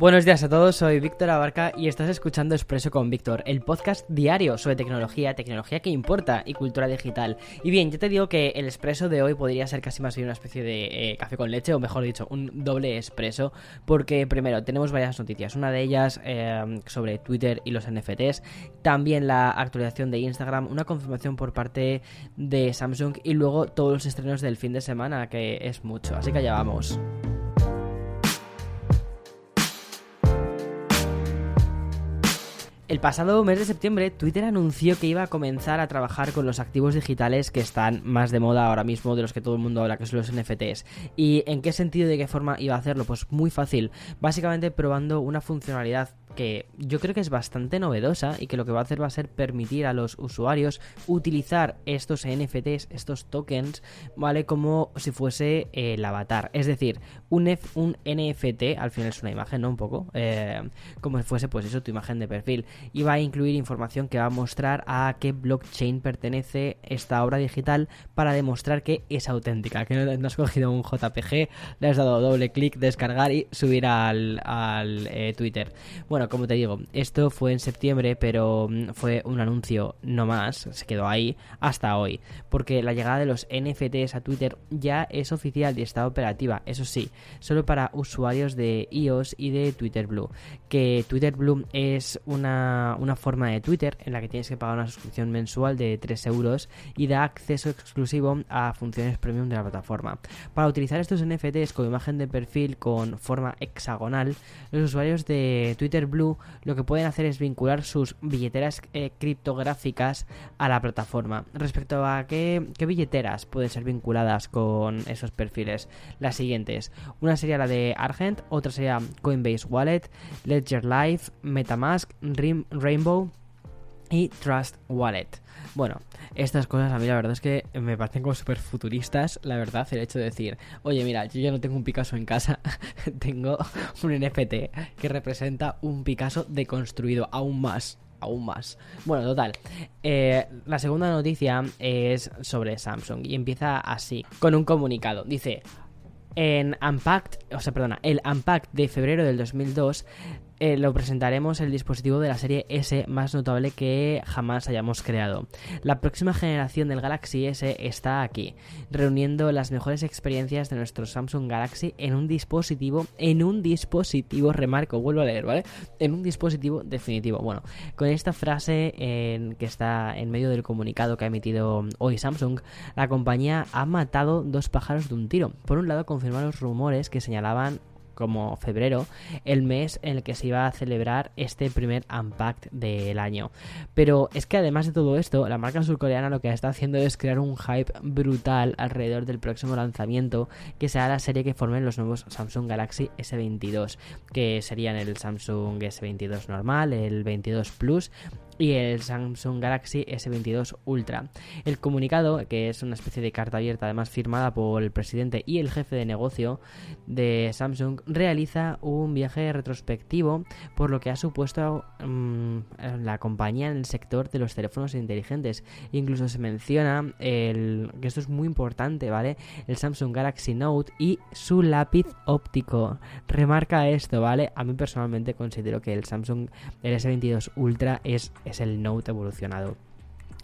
Buenos días a todos, soy Víctor Abarca y estás escuchando Expreso con Víctor, el podcast diario sobre tecnología, tecnología que importa y cultura digital. Y bien, yo te digo que el expreso de hoy podría ser casi más bien una especie de eh, café con leche, o mejor dicho, un doble expreso, porque primero tenemos varias noticias, una de ellas eh, sobre Twitter y los NFTs, también la actualización de Instagram, una confirmación por parte de Samsung y luego todos los estrenos del fin de semana, que es mucho, así que allá vamos. El pasado mes de septiembre, Twitter anunció que iba a comenzar a trabajar con los activos digitales que están más de moda ahora mismo, de los que todo el mundo habla, que son los NFTs. ¿Y en qué sentido y de qué forma iba a hacerlo? Pues muy fácil. Básicamente probando una funcionalidad que yo creo que es bastante novedosa y que lo que va a hacer va a ser permitir a los usuarios utilizar estos NFTs, estos tokens, ¿vale? Como si fuese el avatar. Es decir, un, un NFT, al final es una imagen, ¿no? Un poco, eh, como si fuese pues eso, tu imagen de perfil. Y va a incluir información que va a mostrar a qué blockchain pertenece esta obra digital para demostrar que es auténtica, que no, has cogido un JPG, le has dado doble clic, descargar y subir al, al eh, Twitter. Bueno, como te digo, esto fue en septiembre, pero mm, fue un anuncio no más, se quedó ahí hasta hoy, porque la llegada de los NFTs a Twitter ya es oficial y está operativa, eso sí, solo para usuarios de iOS y de Twitter Blue, que Twitter Blue es una, una forma de Twitter en la que tienes que pagar una suscripción mensual de 3 euros y da acceso exclusivo a funciones premium de la plataforma. Para utilizar estos NFTs con imagen de perfil con forma hexagonal, los usuarios de Twitter Blue lo que pueden hacer es vincular sus billeteras eh, criptográficas a la plataforma. Respecto a qué, billeteras pueden ser vinculadas con esos perfiles, las siguientes. Una sería la de Argent, otra sería Coinbase Wallet, Ledger Live, Metamask, Rainbow y Trust Wallet. Bueno, estas cosas a mí la verdad es que me parecen como súper futuristas, la verdad, el hecho de decir, oye, mira, yo ya no tengo un Picasso en casa, tengo un NFT que representa un Picasso deconstruido aún más aún más. Bueno, total. Eh, la segunda noticia es sobre Samsung y empieza así, con un comunicado. Dice, en Unpacked, o sea, perdona, el Unpacked de febrero del 2002 eh, lo presentaremos el dispositivo de la serie S más notable que jamás hayamos creado. La próxima generación del Galaxy S está aquí, reuniendo las mejores experiencias de nuestro Samsung Galaxy en un dispositivo, en un dispositivo, remarco, vuelvo a leer, ¿vale? En un dispositivo definitivo. Bueno, con esta frase en, que está en medio del comunicado que ha emitido hoy Samsung, la compañía ha matado dos pájaros de un tiro. Por un lado, confirma los rumores que señalaban como febrero, el mes en el que se iba a celebrar este primer Unpacked del año. Pero es que además de todo esto, la marca surcoreana lo que está haciendo es crear un hype brutal alrededor del próximo lanzamiento, que será la serie que formen los nuevos Samsung Galaxy S22, que serían el Samsung S22 normal, el 22 Plus y el Samsung Galaxy S22 Ultra. El comunicado, que es una especie de carta abierta además firmada por el presidente y el jefe de negocio de Samsung, realiza un viaje retrospectivo por lo que ha supuesto mm, la compañía en el sector de los teléfonos inteligentes. Incluso se menciona el, que esto es muy importante, ¿vale? El Samsung Galaxy Note y su lápiz óptico. Remarca esto, ¿vale? A mí personalmente considero que el Samsung S22 Ultra es es el Note evolucionado.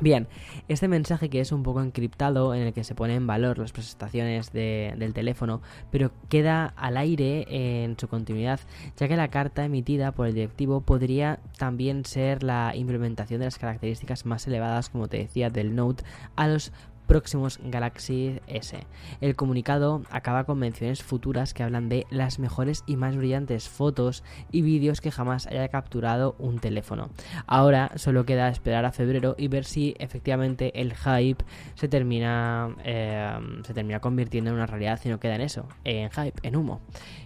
Bien, este mensaje que es un poco encriptado en el que se pone en valor las presentaciones del teléfono, pero queda al aire en su continuidad, ya que la carta emitida por el directivo podría también ser la implementación de las características más elevadas, como te decía, del Note a los próximos Galaxy S. El comunicado acaba con menciones futuras que hablan de las mejores y más brillantes fotos y vídeos que jamás haya capturado un teléfono. Ahora solo queda esperar a febrero y ver si efectivamente el hype se termina, eh, se termina convirtiendo en una realidad y no queda en eso, en hype, en humo.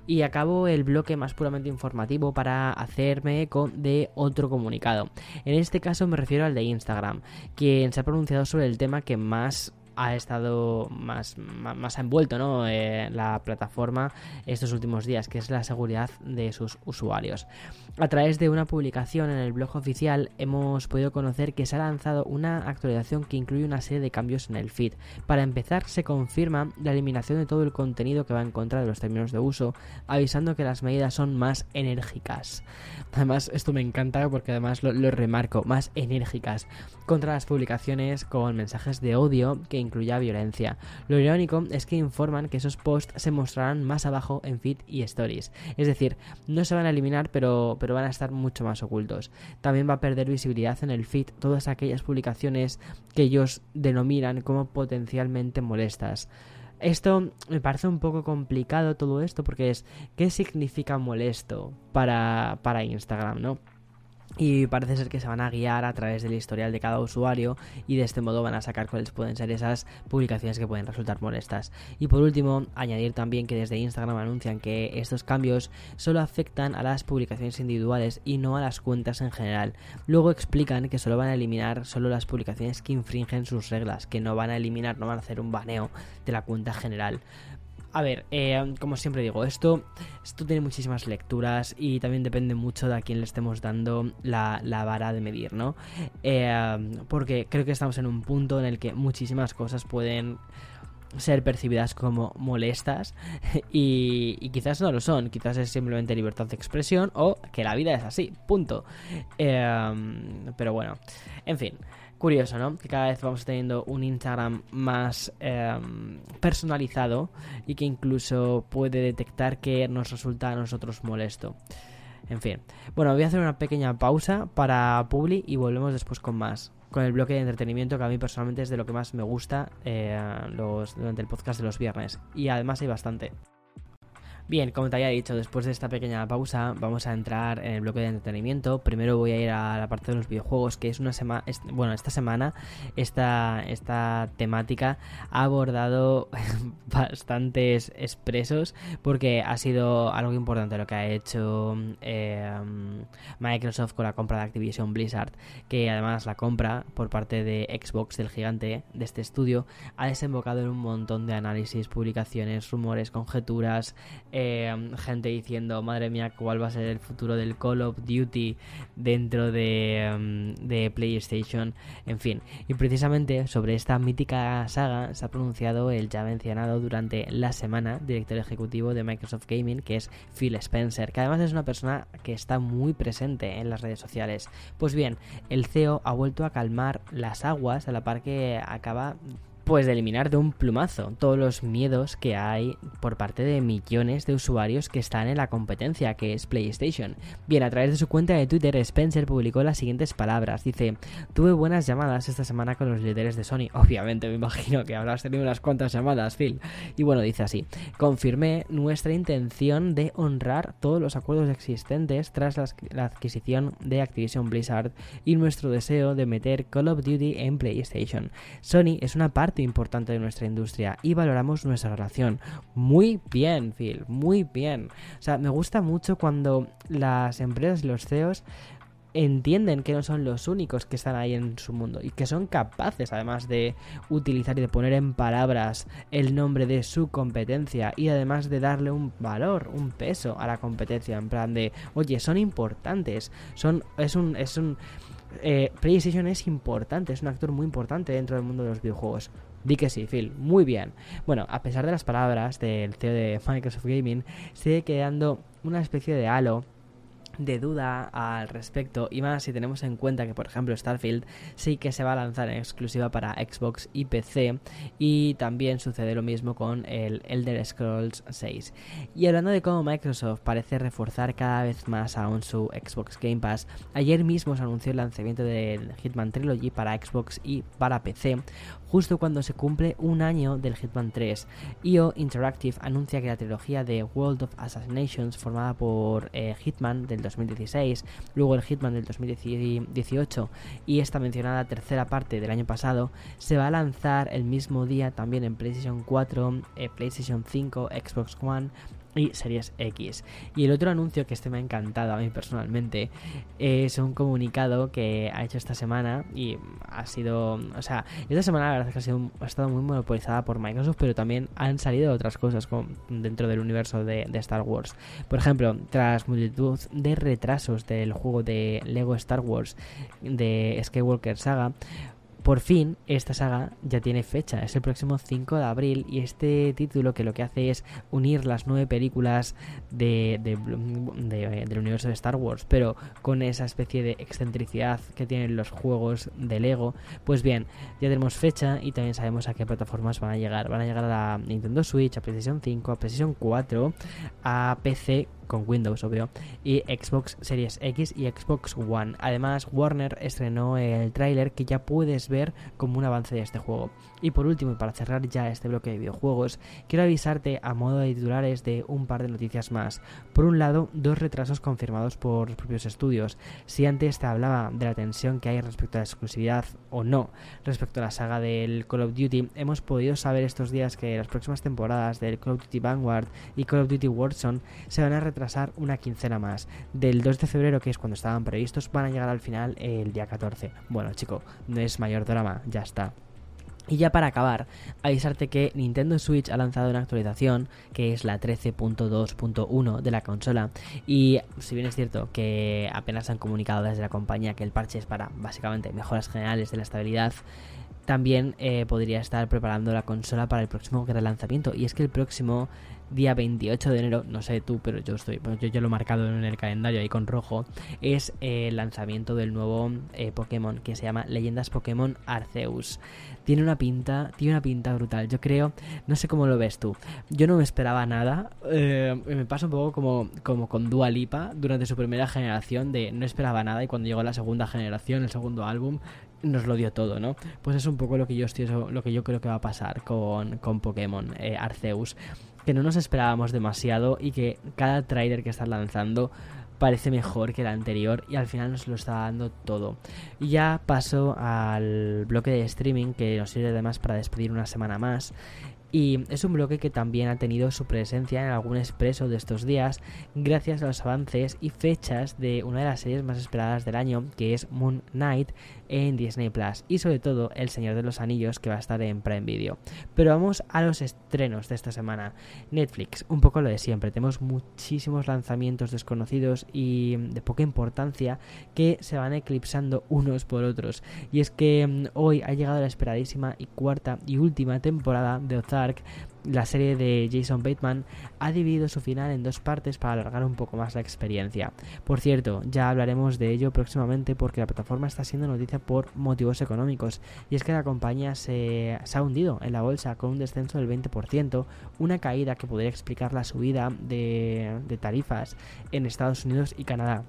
Y acabo el bloque más puramente informativo para hacerme eco de otro comunicado. En este caso me refiero al de Instagram, quien se ha pronunciado sobre el tema que más ha estado más, más, envuelto ¿no? Eh, la plataforma estos últimos días, que es la seguridad de sus usuarios. A través de una publicación en el blog oficial hemos podido conocer que se ha lanzado una actualización que incluye una serie de cambios en el feed. Para empezar, se confirma la eliminación de todo el contenido que va en contra de los términos de uso, avisando que las medidas son más enérgicas. Además, esto me encanta porque además lo, lo remarco, más enérgicas contra las publicaciones con mensajes de odio que incluya violencia. Lo irónico es que informan que esos posts se mostrarán más abajo en feed y stories. Es decir, no se van a eliminar, pero, pero van a estar mucho más ocultos. También va a perder visibilidad en el feed todas aquellas publicaciones que ellos denominan como potencialmente molestas. Esto me parece un poco complicado todo esto porque es ¿qué significa molesto para, para Instagram, no? Y parece ser que se van a guiar a través del historial de cada usuario y de este modo van a sacar cuáles pueden ser esas publicaciones que pueden resultar molestas. Y por último, añadir también que desde Instagram anuncian que estos cambios solo afectan a las publicaciones individuales y no a las cuentas en general. Luego explican que solo van a eliminar solo las publicaciones que infringen sus reglas, que no van a eliminar, no van a hacer un baneo de la cuenta general. A ver, eh, como siempre digo, esto, esto tiene muchísimas lecturas y también depende mucho de a quién le estemos dando la, vara de medir, ¿no? Eh, porque creo que estamos en un punto en el que muchísimas cosas pueden ser percibidas como molestas y, quizás no lo son, quizás es simplemente libertad de expresión o que la vida es así, punto. Eh, pero bueno, en fin curioso, ¿no? Que cada vez vamos teniendo un Instagram más em, personalizado y que incluso puede detectar que nos resulta a nosotros molesto. En fin. Bueno, voy a hacer una pequeña pausa para Publi y volvemos después con más. Con el bloque de entretenimiento que a mí personalmente es de lo que más me gusta eh, los, durante el podcast de los viernes. Y además hay bastante. Bien, como te había dicho, después de esta pequeña pausa vamos a entrar en el bloque de entretenimiento. Primero voy a ir a la parte de los videojuegos, que es una semana, bueno, esta semana esta, esta temática ha abordado bastantes expresos porque ha sido algo importante lo que ha hecho eh, Microsoft con la compra de Activision Blizzard, que además la compra por parte de Xbox del gigante de este estudio ha desembocado en un montón de análisis, publicaciones, rumores, conjeturas eh, gente diciendo, madre mía, cuál va a ser el futuro del Call of Duty dentro de, mm, de PlayStation, en fin. Y precisamente sobre esta mítica saga se ha pronunciado el ya mencionado durante la semana director ejecutivo de Microsoft Gaming, que es Phil Spencer, que además es una persona que está muy presente en las redes sociales. Pues bien, el CEO ha vuelto a calmar las aguas a la par que acaba pues de eliminar de un plumazo todos los miedos que hay por parte de millones de usuarios que están en la competencia que es PlayStation. Bien, a través de su cuenta de Twitter, Spencer publicó las siguientes palabras. Dice, tuve buenas llamadas esta semana con los líderes de Sony. Obviamente, me imagino que habrás tenido unas cuantas llamadas, Phil. Y bueno, dice así, confirmé nuestra intención de honrar todos los acuerdos existentes tras la adquisición de Activision Blizzard y nuestro deseo de meter Call of Duty en PlayStation. Sony es una parte importante de nuestra industria y valoramos nuestra relación. Muy bien, Phil, muy bien. O sea, me gusta mucho cuando las empresas y los CEOs entienden que no son los únicos que están ahí en su mundo y que son capaces además de utilizar y de poner en palabras el nombre de su competencia y además de darle un valor, un peso a la competencia en plan de, oye, son importantes, son es un es un eh, PlayStation es importante, es un actor muy importante dentro del mundo de los videojuegos. Di que sí, Phil, muy bien. Bueno, a pesar de las palabras del CEO de Microsoft Gaming, sigue quedando una especie de halo de duda al respecto y más si tenemos en cuenta que por ejemplo Starfield sí que se va a lanzar en exclusiva para Xbox y PC y también sucede lo mismo con el Elder Scrolls 6 y hablando de cómo Microsoft parece reforzar cada vez más aún su Xbox Game Pass ayer mismo se anunció el lanzamiento del Hitman Trilogy para Xbox y para PC justo cuando se cumple un año del Hitman 3. IO Interactive anuncia que la trilogía de World of Assassinations, formada por eh, Hitman del 2016, luego el Hitman del 2018 y esta mencionada tercera parte del año pasado, se va a lanzar el mismo día también en PlayStation 4, eh, PlayStation 5, Xbox One y Series X. Y el otro anuncio que este me ha encantado a mí personalmente es un comunicado que ha hecho esta semana y ha sido, o sea, esta semana la verdad es que ha, sido, estado muy monopolizada por Microsoft, pero también han salido otras cosas dentro del universo de, de Star Wars. Por ejemplo, tras multitud de retrasos del juego de Lego Star Wars de Skywalker Saga, por fin, esta saga ya tiene fecha, es el próximo 5 de abril y este título que lo que hace es unir las nueve películas de, del universo de Star Wars, pero con esa especie de excentricidad que tienen los juegos de Lego. Pues bien, ya tenemos fecha y también sabemos a qué plataformas van a llegar. Van a llegar a la Nintendo Switch, a PlayStation 5, a PlayStation 4, a PC con Windows, obvio, y Xbox Series X y Xbox One. Además, Warner estrenó el tráiler que ya puedes ver como un avance de este juego. Y por último, y para cerrar ya este bloque de videojuegos, quiero avisarte a modo de titulares de un par de noticias más. Por un lado, dos retrasos confirmados por los propios estudios. Si antes te hablaba de la tensión que hay respecto a la exclusividad o no respecto a la saga del Call of Duty, hemos podido saber estos días que las próximas temporadas del Call of Duty Vanguard y Call of Duty Warzone se van a retrasar una quincena más. Del 2 de febrero, que es cuando estaban previstos, van a llegar al final el día 14. Bueno, chico, no es mayor drama, ya está. Y ya para acabar, avisarte que Nintendo Switch ha lanzado una actualización que es la 13.2.1 de la consola y si bien es cierto que apenas han comunicado desde la compañía que el parche es para básicamente mejoras generales de la estabilidad, también eh, podría estar preparando la consola para el próximo gran lanzamiento y es que el próximo día 28 de enero, no sé tú, pero yo estoy, yo ya lo he marcado en el calendario ahí con rojo, es el lanzamiento del nuevo eh, Pokémon que se llama Leyendas Pokémon Arceus. Tiene una pinta, tiene una pinta brutal. Yo creo, no sé cómo lo ves tú. Yo no me esperaba nada. Eh, me pasa un poco como, como con Dua Lipa durante su primera generación de no esperaba nada y cuando llegó la segunda generación, el segundo álbum, nos lo dio todo, ¿no? Pues es un poco lo que yo estoy, lo que yo creo que va a pasar con, con Pokémon eh, Arceus que no nos esperábamos demasiado y que cada trailer que están lanzando parece mejor que el anterior y al final nos lo está dando todo. Y ya paso al bloque de streaming que nos sirve además para despedir una semana más y es un bloque que también ha tenido su presencia en algún expreso de estos días gracias a los avances y fechas de una de las series más esperadas del año que es Moon Knight en Disney Plus y sobre todo El Señor de los Anillos que va a estar en Prime Video. Pero vamos a los estrenos de esta semana. Netflix, un poco lo de siempre, tenemos muchísimos lanzamientos desconocidos y de poca importancia que se van eclipsando unos por otros. Y es que mm, hoy ha llegado la esperadísima y cuarta y última temporada de Ozark la serie de Jason Bateman ha dividido su final en dos partes para alargar un poco más la experiencia. Por cierto, ya hablaremos de ello próximamente porque la plataforma está siendo noticia por motivos económicos y es que la compañía se, ha hundido en la bolsa con un descenso del 20%, una caída que podría explicar la subida de tarifas en Estados Unidos y Canadá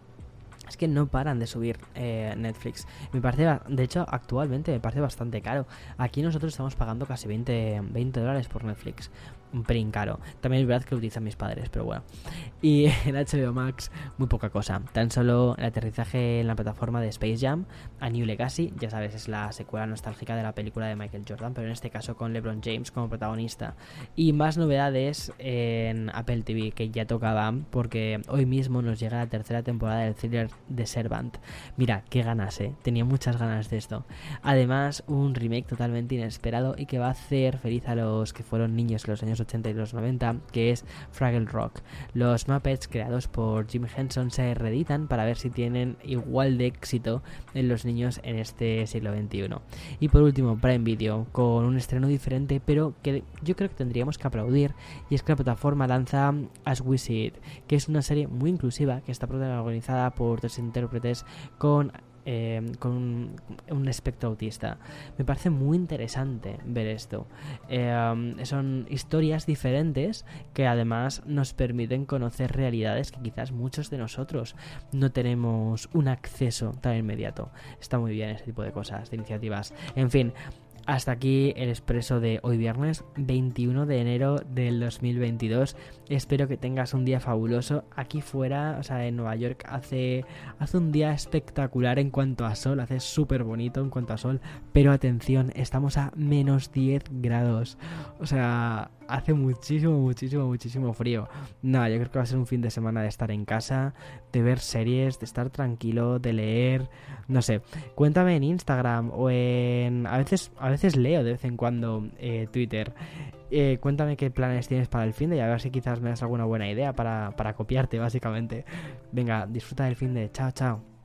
es que no paran de subir eh, Netflix. Me parece, de hecho, actualmente me parece bastante caro. Aquí nosotros estamos pagando casi 20, 20 dólares por Netflix un pelín caro. También es verdad que lo utilizan mis padres, pero bueno. Y en HBO Max, muy poca cosa. Tan solo el aterrizaje en la plataforma de Space Jam, A New Legacy, ya sabes, es la secuela nostálgica de la película de Michael Jordan, pero en este caso con LeBron James como protagonista. Y más novedades en Apple TV que ya tocaban, porque hoy mismo nos llega la tercera temporada del thriller de Servant. Mira, qué ganas, eh. Tenía muchas ganas de esto. Además, un remake totalmente inesperado y que va a hacer feliz a los que fueron niños en los años 80 y los 90, que es Fraggle Rock. Los Muppets creados por Jim Henson se reeditan para ver si tienen igual de éxito en los niños en este siglo XXI. Y por último, Prime Video, con un estreno diferente, pero que yo creo que tendríamos que aplaudir, y es que la plataforma lanza As We See It, que es una serie muy inclusiva que está protagonizada por tres intérpretes con Em, con un, espectro autista. Me parece muy interesante ver esto. Em, son historias diferentes que además nos permiten conocer realidades que quizás muchos de nosotros no tenemos un acceso tan inmediato. Está muy bien ese tipo de cosas, de iniciativas. En fin, hasta aquí el expreso de hoy viernes 21 de enero del 2022. Espero que tengas un día fabuloso. Aquí fuera, o sea, en Nueva York hace, hace un día espectacular en cuanto a sol, hace súper bonito en cuanto a sol. Pero atención, estamos a menos 10 grados. O sea, hace muchísimo, muchísimo, muchísimo frío. No, yo creo que va a ser un fin de semana de estar en casa, de ver series, de estar tranquilo, de leer, no sé. Cuéntame en Instagram o en... A veces, a veces leo de vez en cuando eh, Twitter. Eh, cuéntame qué planes tienes para el fin de y a ver si quizás me das alguna buena idea para, para copiarte, básicamente. Venga, disfruta del fin de. Chao, chao.